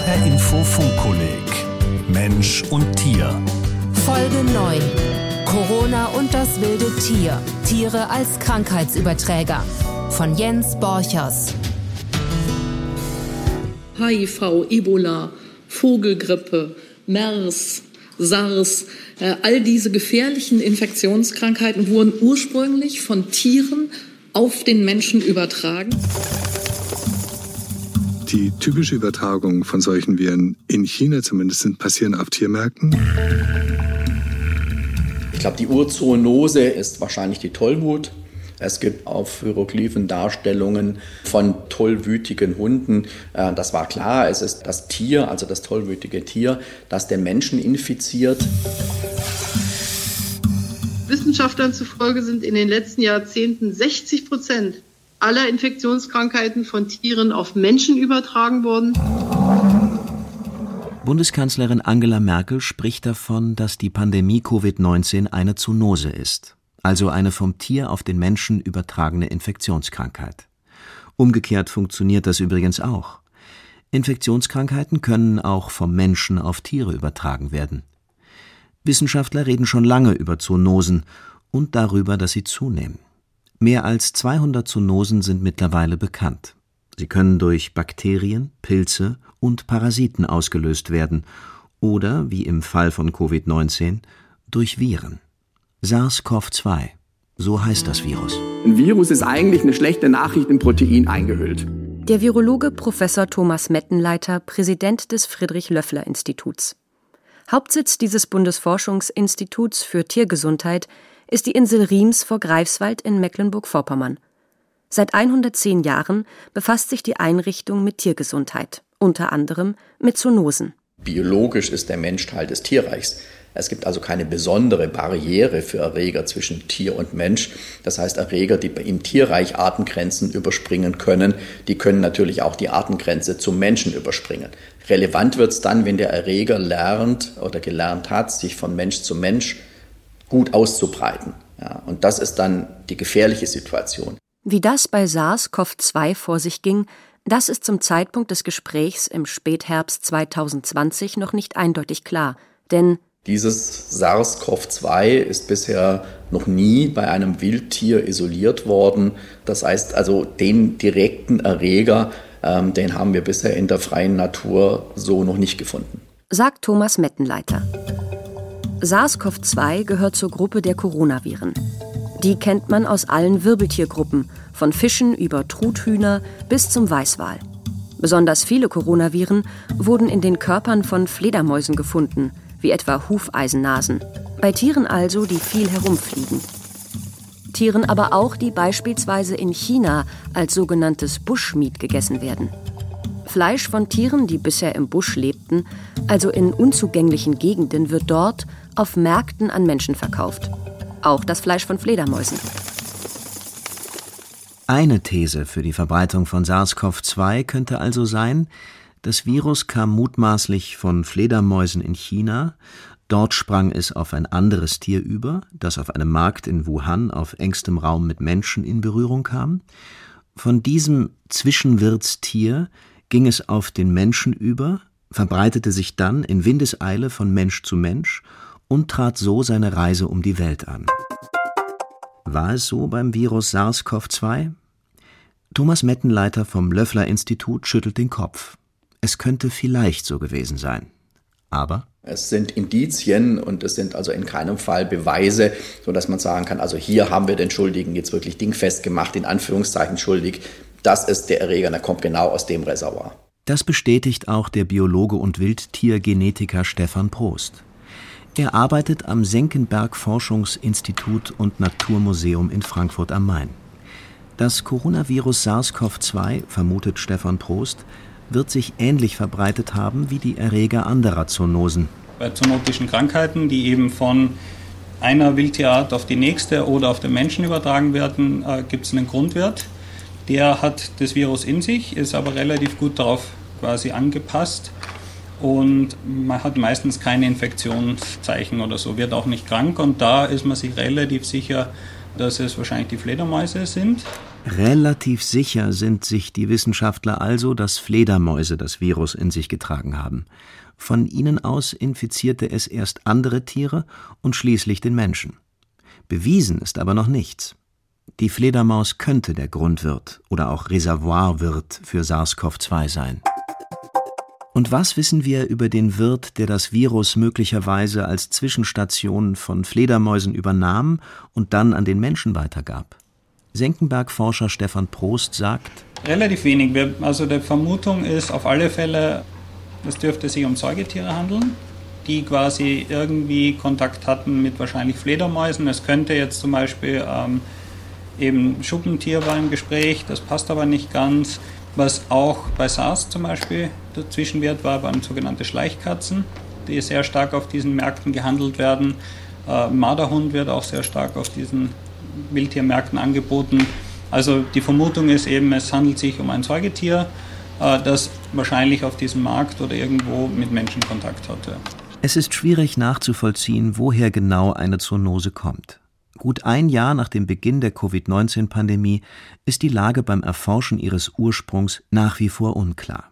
HR Info Funkkolleg Mensch und Tier. Folge 9. Corona und das wilde Tier. Tiere als Krankheitsüberträger. Von Jens Borchers. HIV, Ebola, Vogelgrippe, MERS, SARS, äh, all diese gefährlichen Infektionskrankheiten wurden ursprünglich von Tieren auf den Menschen übertragen. Die typische Übertragung von solchen Viren in China zumindest sind passieren auf Tiermärkten. Ich glaube, die Urzoonose ist wahrscheinlich die Tollwut. Es gibt auf Hieroglyphen Darstellungen von tollwütigen Hunden. Äh, das war klar, es ist das Tier, also das tollwütige Tier, das den Menschen infiziert. Wissenschaftlern zufolge sind in den letzten Jahrzehnten 60 Prozent aller Infektionskrankheiten von Tieren auf Menschen übertragen worden. Bundeskanzlerin Angela Merkel spricht davon, dass die Pandemie Covid-19 eine Zoonose ist, also eine vom Tier auf den Menschen übertragene Infektionskrankheit. Umgekehrt funktioniert das übrigens auch. Infektionskrankheiten können auch vom Menschen auf Tiere übertragen werden. Wissenschaftler reden schon lange über Zoonosen und darüber, dass sie zunehmen. Mehr als 200 Zoonosen sind mittlerweile bekannt. Sie können durch Bakterien, Pilze und Parasiten ausgelöst werden oder, wie im Fall von Covid-19, durch Viren. SARS-CoV-2, so heißt das Virus. Ein Virus ist eigentlich eine schlechte Nachricht in Protein eingehüllt. Der Virologe Professor Thomas Mettenleiter, Präsident des Friedrich-Löffler-Instituts. Hauptsitz dieses Bundesforschungsinstituts für Tiergesundheit ist die Insel Riems vor Greifswald in Mecklenburg-Vorpommern. Seit 110 Jahren befasst sich die Einrichtung mit Tiergesundheit, unter anderem mit Zoonosen. Biologisch ist der Mensch Teil des Tierreichs. Es gibt also keine besondere Barriere für Erreger zwischen Tier und Mensch. Das heißt, Erreger, die im Tierreich Artengrenzen überspringen können, die können natürlich auch die Artengrenze zum Menschen überspringen. Relevant wird es dann, wenn der Erreger lernt oder gelernt hat, sich von Mensch zu Mensch gut auszubreiten. Ja, und das ist dann die gefährliche Situation. Wie das bei SARS-CoV-2 vor sich ging, das ist zum Zeitpunkt des Gesprächs im Spätherbst 2020 noch nicht eindeutig klar, denn dieses SARS-CoV-2 ist bisher noch nie bei einem Wildtier isoliert worden. Das heißt also, den direkten Erreger, ähm, den haben wir bisher in der freien Natur so noch nicht gefunden. Sagt Thomas Mettenleiter. SARS-CoV-2 gehört zur Gruppe der Coronaviren. Die kennt man aus allen Wirbeltiergruppen, von Fischen über Truthühner bis zum Weißwal. Besonders viele Coronaviren wurden in den Körpern von Fledermäusen gefunden, wie etwa Hufeisennasen. Bei Tieren also, die viel herumfliegen. Tieren aber auch, die beispielsweise in China als sogenanntes Bushmeat gegessen werden. Fleisch von Tieren, die bisher im Busch lebten, also in unzugänglichen Gegenden, wird dort auf Märkten an Menschen verkauft. Auch das Fleisch von Fledermäusen. Eine These für die Verbreitung von SARS-CoV-2 könnte also sein, das Virus kam mutmaßlich von Fledermäusen in China, dort sprang es auf ein anderes Tier über, das auf einem Markt in Wuhan auf engstem Raum mit Menschen in Berührung kam. Von diesem Zwischenwirtstier ging es auf den Menschen über, verbreitete sich dann in Windeseile von Mensch zu Mensch und trat so seine Reise um die Welt an. War es so beim Virus SARS-CoV-2? Thomas Mettenleiter vom Löffler Institut schüttelt den Kopf. Es könnte vielleicht so gewesen sein. Aber es sind Indizien und es sind also in keinem Fall Beweise, sodass man sagen kann, also hier haben wir den Schuldigen jetzt wirklich dingfest gemacht, in Anführungszeichen schuldig. Das ist der Erreger, der kommt genau aus dem Reservoir. Das bestätigt auch der Biologe und Wildtiergenetiker Stefan Prost. Er arbeitet am Senckenberg Forschungsinstitut und Naturmuseum in Frankfurt am Main. Das Coronavirus SARS-CoV-2, vermutet Stefan Prost, wird sich ähnlich verbreitet haben wie die Erreger anderer Zoonosen. Bei zoonotischen Krankheiten, die eben von einer Wildtierart auf die nächste oder auf den Menschen übertragen werden, äh, gibt es einen Grundwert. Der hat das Virus in sich, ist aber relativ gut darauf quasi angepasst und man hat meistens keine Infektionszeichen oder so, wird auch nicht krank und da ist man sich relativ sicher, dass es wahrscheinlich die Fledermäuse sind. Relativ sicher sind sich die Wissenschaftler also, dass Fledermäuse das Virus in sich getragen haben. Von ihnen aus infizierte es erst andere Tiere und schließlich den Menschen. Bewiesen ist aber noch nichts. Die Fledermaus könnte der Grundwirt oder auch Reservoirwirt für SARS-CoV-2 sein. Und was wissen wir über den Wirt, der das Virus möglicherweise als Zwischenstation von Fledermäusen übernahm und dann an den Menschen weitergab? Senckenberg-Forscher Stefan Prost sagt: Relativ wenig. Also die Vermutung ist auf alle Fälle, es dürfte sich um Säugetiere handeln, die quasi irgendwie Kontakt hatten mit wahrscheinlich Fledermäusen. Es könnte jetzt zum Beispiel ähm, eben Schuppentier war im Gespräch, das passt aber nicht ganz. Was auch bei SARS zum Beispiel der Zwischenwert war, waren sogenannte Schleichkatzen, die sehr stark auf diesen Märkten gehandelt werden. Äh, Marderhund wird auch sehr stark auf diesen Wildtiermärkten angeboten. Also die Vermutung ist eben, es handelt sich um ein Säugetier, äh, das wahrscheinlich auf diesem Markt oder irgendwo mit Menschen Kontakt hatte. Es ist schwierig nachzuvollziehen, woher genau eine Zoonose kommt. Gut ein Jahr nach dem Beginn der Covid-19-Pandemie ist die Lage beim Erforschen ihres Ursprungs nach wie vor unklar.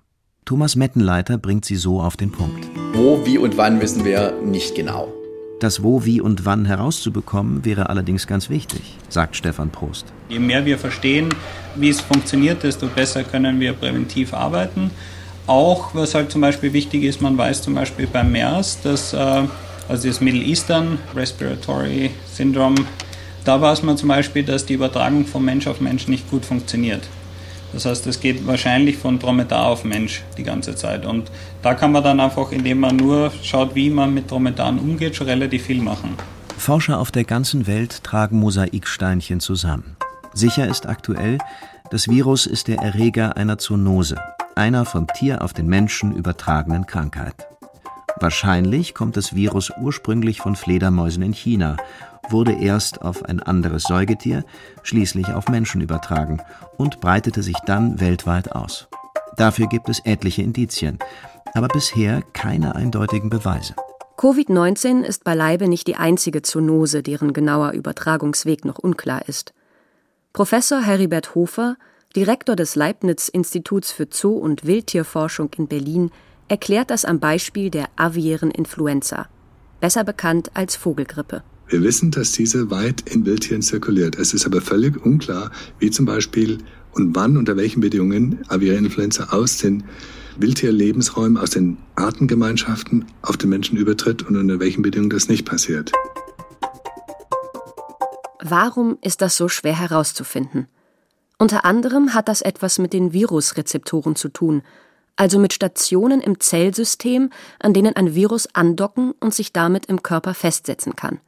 Thomas Mettenleiter bringt sie so auf den Punkt. Wo, wie und wann wissen wir nicht genau. Das Wo, Wie und Wann herauszubekommen, wäre allerdings ganz wichtig, sagt Stefan Prost. Je mehr wir verstehen, wie es funktioniert, desto besser können wir präventiv arbeiten. Auch, was halt zum Beispiel wichtig ist, man weiß zum Beispiel beim MERS, dass äh, also das Middle Eastern Respiratory Syndrome, da weiß man zum Beispiel, dass die Übertragung von Mensch auf Mensch nicht gut funktioniert. Das heißt, es geht wahrscheinlich von Dromedar auf Mensch die ganze Zeit. Und da kann man dann einfach, indem man nur schaut, wie man mit Dromedaren umgeht, schon relativ viel machen. Forscher auf der ganzen Welt tragen Mosaiksteinchen zusammen. Sicher ist aktuell, das Virus ist der Erreger einer Zoonose, einer vom Tier auf den Menschen übertragenen Krankheit. Wahrscheinlich kommt das Virus ursprünglich von Fledermäusen in China, wurde erst auf ein anderes Säugetier, schließlich auf Menschen übertragen und breitete sich dann weltweit aus. Dafür gibt es etliche Indizien, aber bisher keine eindeutigen Beweise. Covid-19 ist beileibe nicht die einzige Zoonose, deren genauer Übertragungsweg noch unklar ist. Professor Heribert Hofer, Direktor des Leibniz-Instituts für Zoo- und Wildtierforschung in Berlin, erklärt das am Beispiel der aviären Influenza, besser bekannt als Vogelgrippe. Wir wissen, dass diese weit in Wildtieren zirkuliert. Es ist aber völlig unklar, wie zum Beispiel und wann unter welchen Bedingungen aviäre Influenza aus den Wildtierlebensräumen, aus den Artengemeinschaften auf den Menschen übertritt und unter welchen Bedingungen das nicht passiert. Warum ist das so schwer herauszufinden? Unter anderem hat das etwas mit den Virusrezeptoren zu tun, also mit Stationen im Zellsystem, an denen ein Virus andocken und sich damit im Körper festsetzen kann.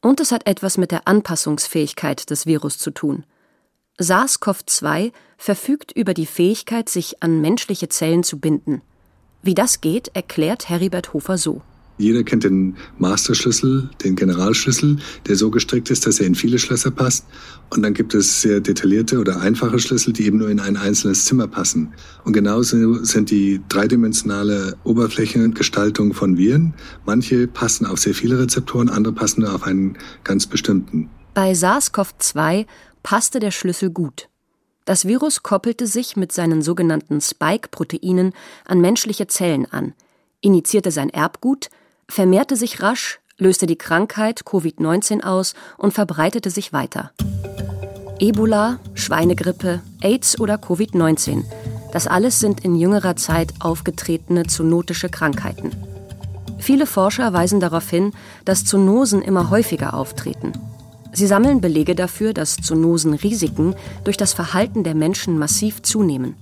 Und es hat etwas mit der Anpassungsfähigkeit des Virus zu tun. SARS-CoV-2 verfügt über die Fähigkeit, sich an menschliche Zellen zu binden. Wie das geht, erklärt Heribert Hofer so. Jeder kennt den Masterschlüssel, den Generalschlüssel, der so gestrickt ist, dass er in viele Schlösser passt. Und dann gibt es sehr detaillierte oder einfache Schlüssel, die eben nur in ein einzelnes Zimmer passen. Und genauso sind die dreidimensionale Oberflächengestaltung von Viren. Manche passen auf sehr viele Rezeptoren, andere passen nur auf einen ganz bestimmten. Bei SARS-CoV-2 passte der Schlüssel gut. Das Virus koppelte sich mit seinen sogenannten Spike-Proteinen an menschliche Zellen an, initiierte sein Erbgut, vermehrte sich rasch, löste die Krankheit Covid-19 aus und verbreitete sich weiter. Ebola, Schweinegrippe, AIDS oder Covid-19, das alles sind in jüngerer Zeit aufgetretene zoonotische Krankheiten. Viele Forscher weisen darauf hin, dass Zoonosen immer häufiger auftreten. Sie sammeln Belege dafür, dass Zoonosenrisiken durch das Verhalten der Menschen massiv zunehmen.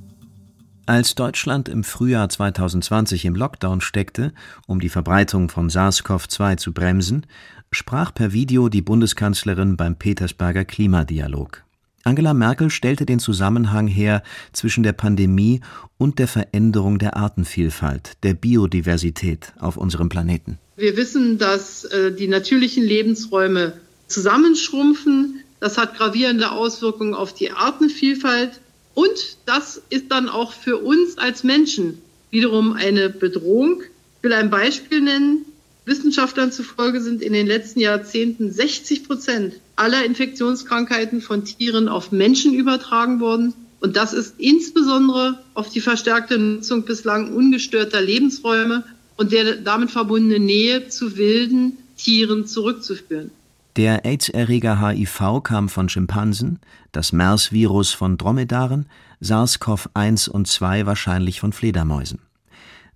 Als Deutschland im Frühjahr 2020 im Lockdown steckte, um die Verbreitung von SARS-CoV-2 zu bremsen, sprach per Video die Bundeskanzlerin beim Petersberger Klimadialog. Angela Merkel stellte den Zusammenhang her zwischen der Pandemie und der Veränderung der Artenvielfalt, der Biodiversität auf unserem Planeten. Wir wissen, dass äh, die natürlichen Lebensräume zusammenschrumpfen. Das hat gravierende Auswirkungen auf die Artenvielfalt. Und das ist dann auch für uns als Menschen wiederum eine Bedrohung. Ich will ein Beispiel nennen. Wissenschaftlern zufolge sind in den letzten Jahrzehnten 60 Prozent aller Infektionskrankheiten von Tieren auf Menschen übertragen worden. Und das ist insbesondere auf die verstärkte Nutzung bislang ungestörter Lebensräume und der damit verbundene Nähe zu wilden Tieren zurückzuführen. Der AIDS-Erreger HIV kam von Schimpansen, das MERS-Virus von Dromedaren, SARS-CoV-1 und 2 wahrscheinlich von Fledermäusen.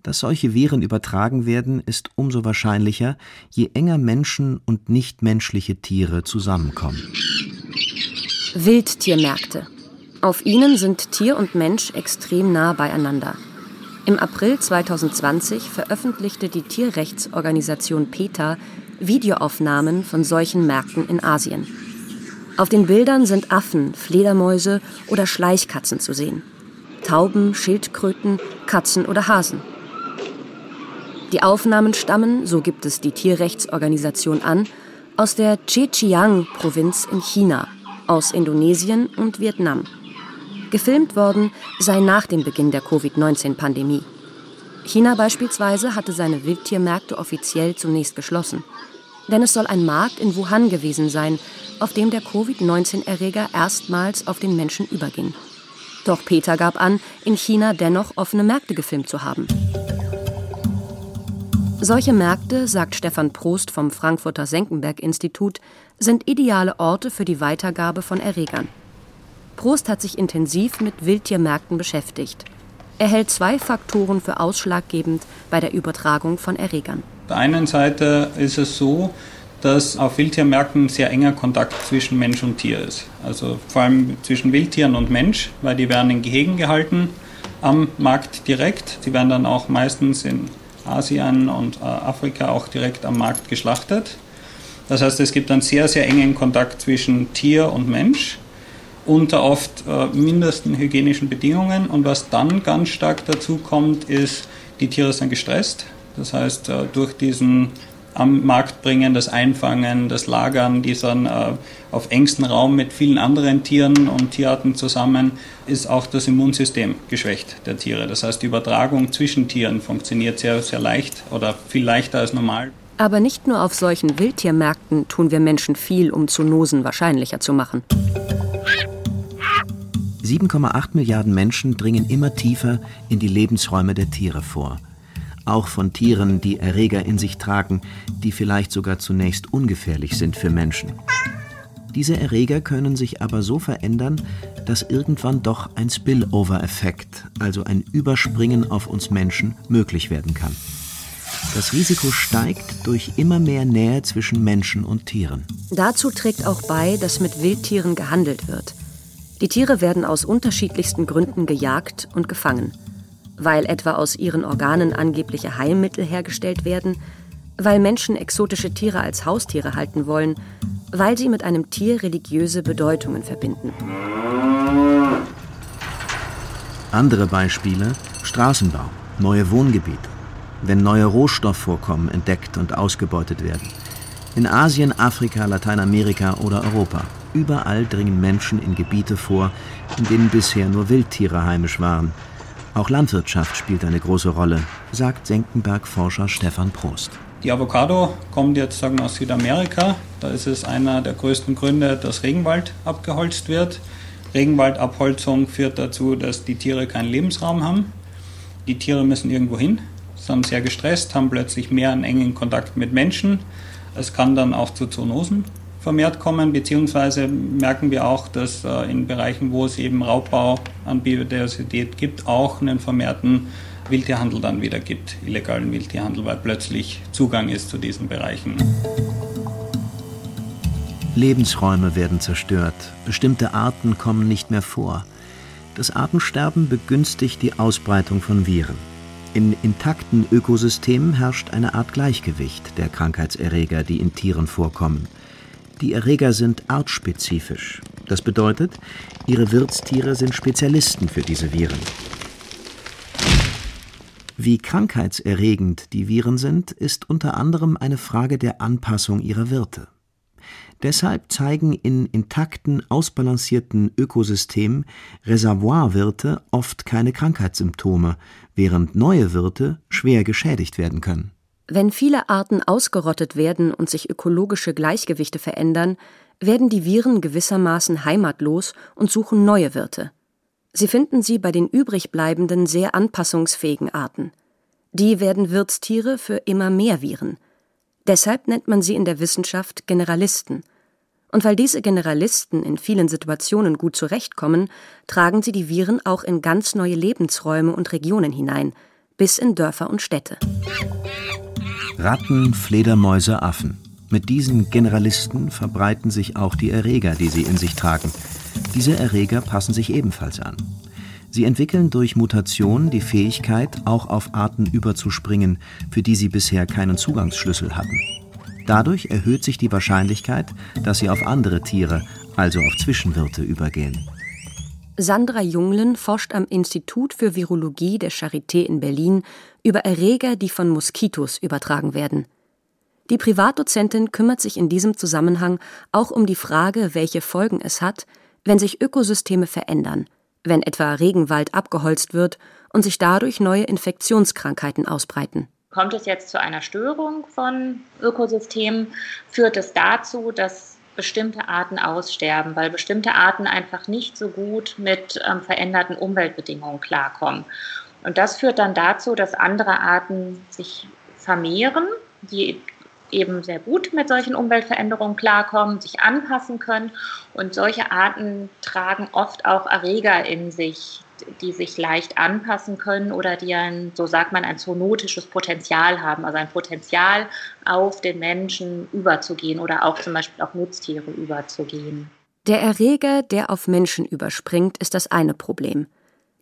Dass solche Viren übertragen werden, ist umso wahrscheinlicher, je enger Menschen und nichtmenschliche Tiere zusammenkommen. Wildtiermärkte. Auf ihnen sind Tier und Mensch extrem nah beieinander. Im April 2020 veröffentlichte die Tierrechtsorganisation PETA Videoaufnahmen von solchen Märkten in Asien. Auf den Bildern sind Affen, Fledermäuse oder Schleichkatzen zu sehen. Tauben, Schildkröten, Katzen oder Hasen. Die Aufnahmen stammen, so gibt es die Tierrechtsorganisation an, aus der Zhejiang-Provinz in China, aus Indonesien und Vietnam. Gefilmt worden sei nach dem Beginn der Covid-19-Pandemie. China beispielsweise hatte seine Wildtiermärkte offiziell zunächst geschlossen. Denn es soll ein Markt in Wuhan gewesen sein, auf dem der Covid-19-Erreger erstmals auf den Menschen überging. Doch Peter gab an, in China dennoch offene Märkte gefilmt zu haben. Solche Märkte, sagt Stefan Prost vom Frankfurter Senckenberg-Institut, sind ideale Orte für die Weitergabe von Erregern. Prost hat sich intensiv mit Wildtiermärkten beschäftigt. Er hält zwei Faktoren für ausschlaggebend bei der Übertragung von Erregern. Auf der einen Seite ist es so, dass auf Wildtiermärkten sehr enger Kontakt zwischen Mensch und Tier ist. Also vor allem zwischen Wildtieren und Mensch, weil die werden in Gehegen gehalten am Markt direkt. Sie werden dann auch meistens in Asien und äh, Afrika auch direkt am Markt geschlachtet. Das heißt, es gibt einen sehr, sehr engen Kontakt zwischen Tier und Mensch unter oft äh, mindesten hygienischen Bedingungen. Und was dann ganz stark dazu kommt, ist, die Tiere sind gestresst. Das heißt, äh, durch diesen am Markt bringen, das Einfangen, das Lagern, dieser äh, auf engstem Raum mit vielen anderen Tieren und Tierarten zusammen, ist auch das Immunsystem geschwächt der Tiere. Das heißt, die Übertragung zwischen Tieren funktioniert sehr, sehr leicht oder viel leichter als normal. Aber nicht nur auf solchen Wildtiermärkten tun wir Menschen viel, um Zoonosen wahrscheinlicher zu machen. 7,8 Milliarden Menschen dringen immer tiefer in die Lebensräume der Tiere vor auch von Tieren, die Erreger in sich tragen, die vielleicht sogar zunächst ungefährlich sind für Menschen. Diese Erreger können sich aber so verändern, dass irgendwann doch ein Spillover-Effekt, also ein Überspringen auf uns Menschen, möglich werden kann. Das Risiko steigt durch immer mehr Nähe zwischen Menschen und Tieren. Dazu trägt auch bei, dass mit Wildtieren gehandelt wird. Die Tiere werden aus unterschiedlichsten Gründen gejagt und gefangen weil etwa aus ihren Organen angebliche Heilmittel hergestellt werden, weil Menschen exotische Tiere als Haustiere halten wollen, weil sie mit einem Tier religiöse Bedeutungen verbinden. Andere Beispiele Straßenbau, neue Wohngebiete, wenn neue Rohstoffvorkommen entdeckt und ausgebeutet werden. In Asien, Afrika, Lateinamerika oder Europa. Überall dringen Menschen in Gebiete vor, in denen bisher nur Wildtiere heimisch waren – auch Landwirtschaft spielt eine große Rolle, sagt Senckenberg-Forscher Stefan Prost. Die Avocado kommt jetzt sagen aus Südamerika. Da ist es einer der größten Gründe, dass Regenwald abgeholzt wird. Regenwaldabholzung führt dazu, dass die Tiere keinen Lebensraum haben. Die Tiere müssen irgendwo hin, sind sehr gestresst, haben plötzlich mehr einen engen Kontakt mit Menschen. Es kann dann auch zu Zoonosen vermehrt kommen, beziehungsweise merken wir auch, dass äh, in Bereichen, wo es eben Raubbau an Biodiversität gibt, auch einen vermehrten Wildtierhandel dann wieder gibt, illegalen Wildtierhandel, weil plötzlich Zugang ist zu diesen Bereichen. Lebensräume werden zerstört, bestimmte Arten kommen nicht mehr vor. Das Artensterben begünstigt die Ausbreitung von Viren. In intakten Ökosystemen herrscht eine Art Gleichgewicht der Krankheitserreger, die in Tieren vorkommen. Die Erreger sind artspezifisch. Das bedeutet, ihre Wirtstiere sind Spezialisten für diese Viren. Wie krankheitserregend die Viren sind, ist unter anderem eine Frage der Anpassung ihrer Wirte. Deshalb zeigen in intakten, ausbalancierten Ökosystemen Reservoirwirte oft keine Krankheitssymptome, während neue Wirte schwer geschädigt werden können. Wenn viele Arten ausgerottet werden und sich ökologische Gleichgewichte verändern, werden die Viren gewissermaßen heimatlos und suchen neue Wirte. Sie finden sie bei den übrigbleibenden sehr anpassungsfähigen Arten. Die werden Wirtstiere für immer mehr Viren. Deshalb nennt man sie in der Wissenschaft Generalisten. Und weil diese Generalisten in vielen Situationen gut zurechtkommen, tragen sie die Viren auch in ganz neue Lebensräume und Regionen hinein, bis in Dörfer und Städte. Ratten, Fledermäuse, Affen. Mit diesen Generalisten verbreiten sich auch die Erreger, die sie in sich tragen. Diese Erreger passen sich ebenfalls an. Sie entwickeln durch Mutation die Fähigkeit, auch auf Arten überzuspringen, für die sie bisher keinen Zugangsschlüssel hatten. Dadurch erhöht sich die Wahrscheinlichkeit, dass sie auf andere Tiere, also auf Zwischenwirte, übergehen. Sandra Junglen forscht am Institut für Virologie der Charité in Berlin über Erreger, die von Moskitos übertragen werden. Die Privatdozentin kümmert sich in diesem Zusammenhang auch um die Frage, welche Folgen es hat, wenn sich Ökosysteme verändern, wenn etwa Regenwald abgeholzt wird und sich dadurch neue Infektionskrankheiten ausbreiten. Kommt es jetzt zu einer Störung von Ökosystemen, führt es dazu, dass bestimmte Arten aussterben, weil bestimmte Arten einfach nicht so gut mit ähm, veränderten Umweltbedingungen klarkommen. Und das führt dann dazu, dass andere Arten sich vermehren, die eben sehr gut mit solchen Umweltveränderungen klarkommen, sich anpassen können. Und solche Arten tragen oft auch Erreger in sich, die sich leicht anpassen können oder die ein, so sagt man, ein zoonotisches Potenzial haben, also ein Potenzial auf den Menschen überzugehen oder auch zum Beispiel auf Nutztiere überzugehen. Der Erreger, der auf Menschen überspringt, ist das eine Problem.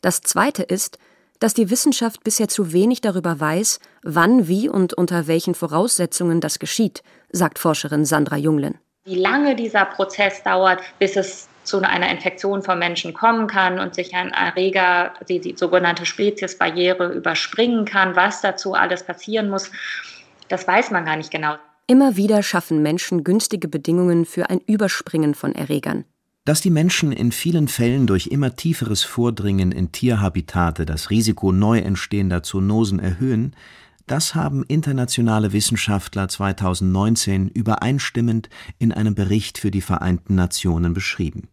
Das zweite ist, dass die Wissenschaft bisher zu wenig darüber weiß, wann, wie und unter welchen Voraussetzungen das geschieht, sagt Forscherin Sandra Junglen. Wie lange dieser Prozess dauert, bis es zu einer Infektion von Menschen kommen kann und sich ein Erreger, die, die sogenannte Speziesbarriere, überspringen kann, was dazu alles passieren muss, das weiß man gar nicht genau. Immer wieder schaffen Menschen günstige Bedingungen für ein Überspringen von Erregern. Dass die Menschen in vielen Fällen durch immer tieferes Vordringen in Tierhabitate das Risiko neu entstehender Zoonosen erhöhen, das haben internationale Wissenschaftler 2019 übereinstimmend in einem Bericht für die Vereinten Nationen beschrieben.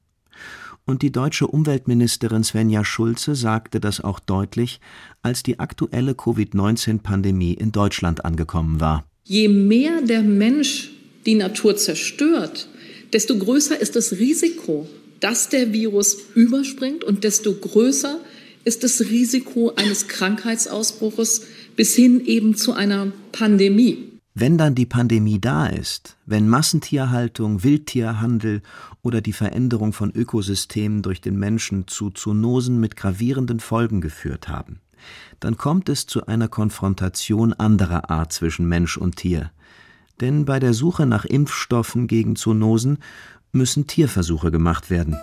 Und die deutsche Umweltministerin Svenja Schulze sagte das auch deutlich, als die aktuelle Covid-19-Pandemie in Deutschland angekommen war. Je mehr der Mensch die Natur zerstört, desto größer ist das Risiko, dass der Virus überspringt und desto größer ist das Risiko eines Krankheitsausbruches bis hin eben zu einer Pandemie. Wenn dann die Pandemie da ist, wenn Massentierhaltung, Wildtierhandel oder die Veränderung von Ökosystemen durch den Menschen zu Zoonosen mit gravierenden Folgen geführt haben, dann kommt es zu einer Konfrontation anderer Art zwischen Mensch und Tier, denn bei der Suche nach Impfstoffen gegen Zoonosen müssen Tierversuche gemacht werden.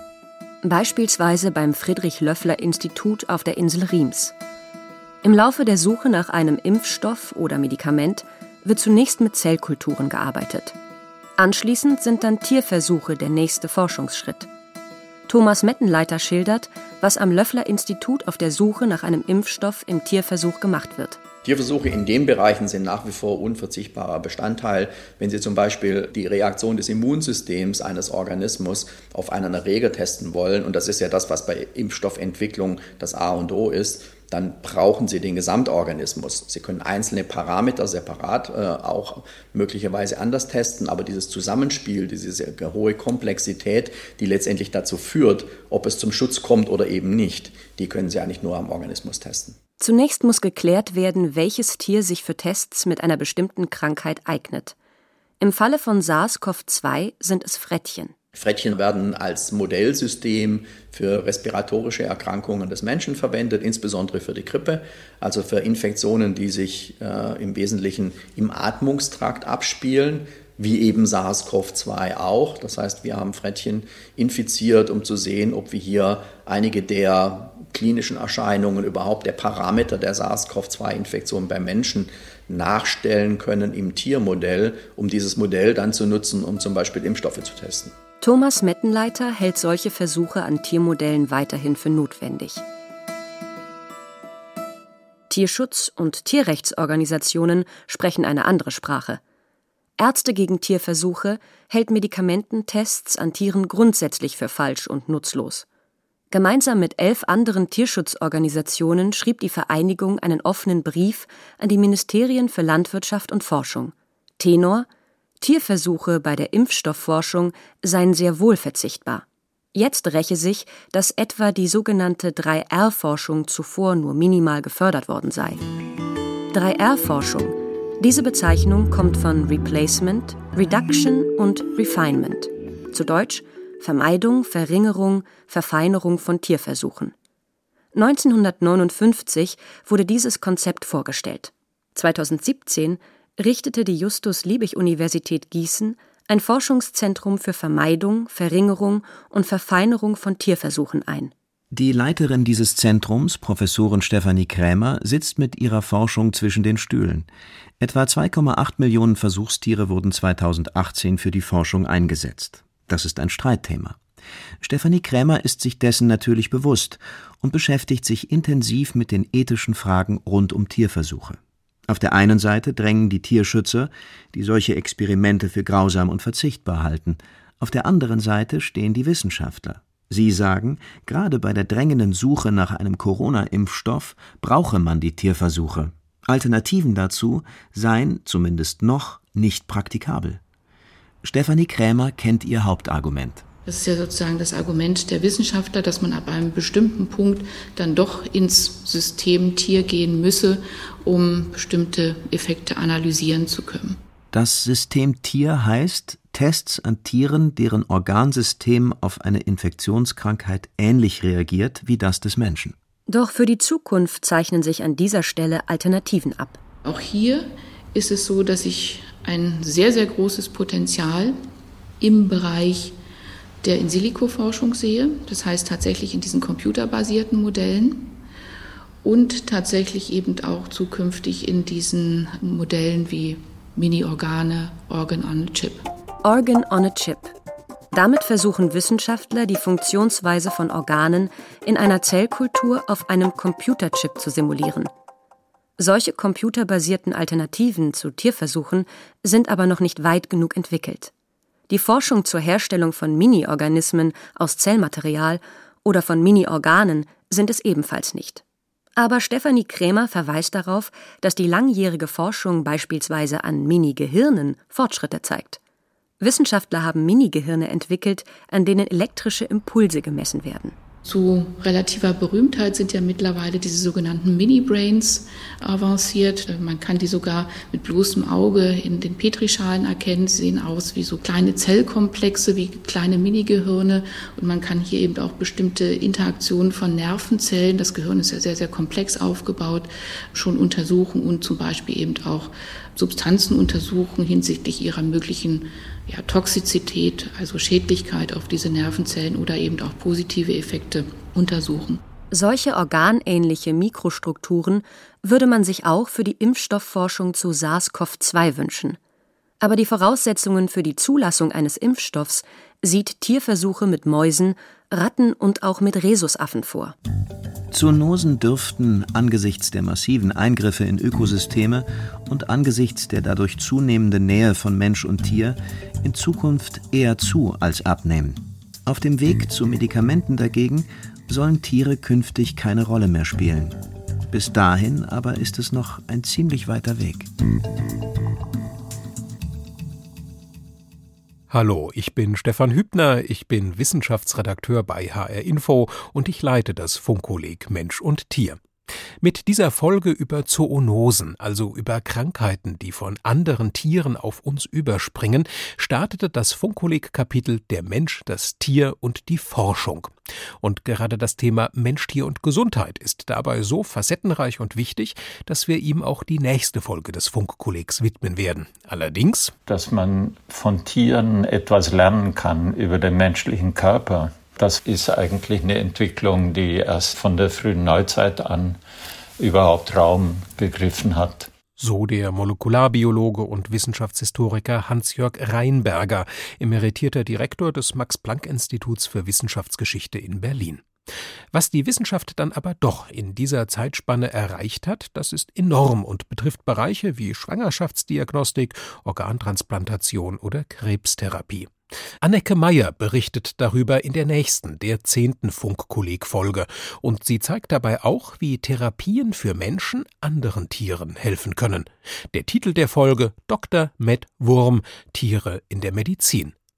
Beispielsweise beim Friedrich-Löffler-Institut auf der Insel Riems. Im Laufe der Suche nach einem Impfstoff oder Medikament wird zunächst mit Zellkulturen gearbeitet. Anschließend sind dann Tierversuche der nächste Forschungsschritt. Thomas Mettenleiter schildert, was am Löffler-Institut auf der Suche nach einem Impfstoff im Tierversuch gemacht wird. Tierversuche in den Bereichen sind nach wie vor unverzichtbarer Bestandteil. Wenn Sie zum Beispiel die Reaktion des Immunsystems eines Organismus auf einen Erreger testen wollen, und das ist ja das, was bei Impfstoffentwicklung das A und O ist, dann brauchen Sie den Gesamtorganismus. Sie können einzelne Parameter separat äh, auch möglicherweise anders testen, aber dieses Zusammenspiel, diese sehr hohe Komplexität, die letztendlich dazu führt, ob es zum Schutz kommt oder eben nicht, die können Sie eigentlich nur am Organismus testen. Zunächst muss geklärt werden, welches Tier sich für Tests mit einer bestimmten Krankheit eignet. Im Falle von SARS-CoV-2 sind es Frettchen. Frettchen werden als Modellsystem für respiratorische Erkrankungen des Menschen verwendet, insbesondere für die Grippe, also für Infektionen, die sich äh, im Wesentlichen im Atmungstrakt abspielen, wie eben SARS-CoV-2 auch. Das heißt, wir haben Frettchen infiziert, um zu sehen, ob wir hier einige der klinischen Erscheinungen, überhaupt der Parameter der SARS-CoV-2-Infektion beim Menschen nachstellen können im Tiermodell, um dieses Modell dann zu nutzen, um zum Beispiel Impfstoffe zu testen. Thomas Mettenleiter hält solche Versuche an Tiermodellen weiterhin für notwendig. Tierschutz- und Tierrechtsorganisationen sprechen eine andere Sprache. Ärzte gegen Tierversuche hält Medikamententests an Tieren grundsätzlich für falsch und nutzlos. Gemeinsam mit elf anderen Tierschutzorganisationen schrieb die Vereinigung einen offenen Brief an die Ministerien für Landwirtschaft und Forschung. Tenor Tierversuche bei der Impfstoffforschung seien sehr wohl verzichtbar. Jetzt räche sich, dass etwa die sogenannte 3R-Forschung zuvor nur minimal gefördert worden sei. 3R-Forschung. Diese Bezeichnung kommt von Replacement, Reduction und Refinement. Zu Deutsch Vermeidung, Verringerung, Verfeinerung von Tierversuchen. 1959 wurde dieses Konzept vorgestellt. 2017 richtete die Justus-Liebig-Universität Gießen ein Forschungszentrum für Vermeidung, Verringerung und Verfeinerung von Tierversuchen ein. Die Leiterin dieses Zentrums, Professorin Stefanie Krämer, sitzt mit ihrer Forschung zwischen den Stühlen. Etwa 2,8 Millionen Versuchstiere wurden 2018 für die Forschung eingesetzt. Das ist ein Streitthema. Stefanie Krämer ist sich dessen natürlich bewusst und beschäftigt sich intensiv mit den ethischen Fragen rund um Tierversuche. Auf der einen Seite drängen die Tierschützer, die solche Experimente für grausam und verzichtbar halten. Auf der anderen Seite stehen die Wissenschaftler. Sie sagen, gerade bei der drängenden Suche nach einem Corona-Impfstoff brauche man die Tierversuche. Alternativen dazu seien, zumindest noch, nicht praktikabel. Stefanie Krämer kennt ihr Hauptargument. Das ist ja sozusagen das Argument der Wissenschaftler, dass man ab einem bestimmten Punkt dann doch ins System Tier gehen müsse, um bestimmte Effekte analysieren zu können. Das System Tier heißt Tests an Tieren, deren Organsystem auf eine Infektionskrankheit ähnlich reagiert wie das des Menschen. Doch für die Zukunft zeichnen sich an dieser Stelle Alternativen ab. Auch hier ist es so, dass ich ein sehr, sehr großes Potenzial im Bereich der In-Silico-Forschung sehe. Das heißt tatsächlich in diesen computerbasierten Modellen und tatsächlich eben auch zukünftig in diesen Modellen wie Mini-Organe, Organ on a Chip. Organ on a Chip. Damit versuchen Wissenschaftler, die Funktionsweise von Organen in einer Zellkultur auf einem Computerchip zu simulieren. Solche computerbasierten Alternativen zu Tierversuchen sind aber noch nicht weit genug entwickelt. Die Forschung zur Herstellung von Mini-Organismen aus Zellmaterial oder von Mini-Organen sind es ebenfalls nicht. Aber Stefanie Krämer verweist darauf, dass die langjährige Forschung beispielsweise an Mini-Gehirnen Fortschritte zeigt. Wissenschaftler haben Mini-Gehirne entwickelt, an denen elektrische Impulse gemessen werden. Zu relativer Berühmtheit sind ja mittlerweile diese sogenannten Mini-Brains avanciert. Man kann die sogar mit bloßem Auge in den Petrischalen erkennen. Sie sehen aus wie so kleine Zellkomplexe, wie kleine Mini-Gehirne. Und man kann hier eben auch bestimmte Interaktionen von Nervenzellen, das Gehirn ist ja sehr, sehr komplex aufgebaut, schon untersuchen und zum Beispiel eben auch Substanzen untersuchen hinsichtlich ihrer möglichen ja, Toxizität, also Schädlichkeit auf diese Nervenzellen oder eben auch positive Effekte untersuchen. Solche organähnliche Mikrostrukturen würde man sich auch für die Impfstoffforschung zu SARS-CoV-2 wünschen. Aber die Voraussetzungen für die Zulassung eines Impfstoffs sieht Tierversuche mit Mäusen, Ratten und auch mit Rhesusaffen vor. Zoonosen dürften angesichts der massiven Eingriffe in Ökosysteme und angesichts der dadurch zunehmenden Nähe von Mensch und Tier in Zukunft eher zu als abnehmen. Auf dem Weg zu Medikamenten dagegen sollen Tiere künftig keine Rolle mehr spielen. Bis dahin aber ist es noch ein ziemlich weiter Weg. Hallo, ich bin Stefan Hübner, ich bin Wissenschaftsredakteur bei HR Info und ich leite das Funkkolleg Mensch und Tier. Mit dieser Folge über Zoonosen, also über Krankheiten, die von anderen Tieren auf uns überspringen, startete das Funkkolleg-Kapitel Der Mensch, das Tier und die Forschung. Und gerade das Thema Mensch, Tier und Gesundheit ist dabei so facettenreich und wichtig, dass wir ihm auch die nächste Folge des Funkkollegs widmen werden. Allerdings, dass man von Tieren etwas lernen kann über den menschlichen Körper, das ist eigentlich eine Entwicklung, die erst von der frühen Neuzeit an überhaupt Raum begriffen hat. So der Molekularbiologe und Wissenschaftshistoriker Hans-Jörg Reinberger, emeritierter Direktor des Max-Planck-Instituts für Wissenschaftsgeschichte in Berlin. Was die Wissenschaft dann aber doch in dieser Zeitspanne erreicht hat, das ist enorm und betrifft Bereiche wie Schwangerschaftsdiagnostik, Organtransplantation oder Krebstherapie. Anneke Meyer berichtet darüber in der nächsten, der zehnten Funkkolleg-Folge. Und sie zeigt dabei auch, wie Therapien für Menschen anderen Tieren helfen können. Der Titel der Folge Dr. Matt Wurm Tiere in der Medizin.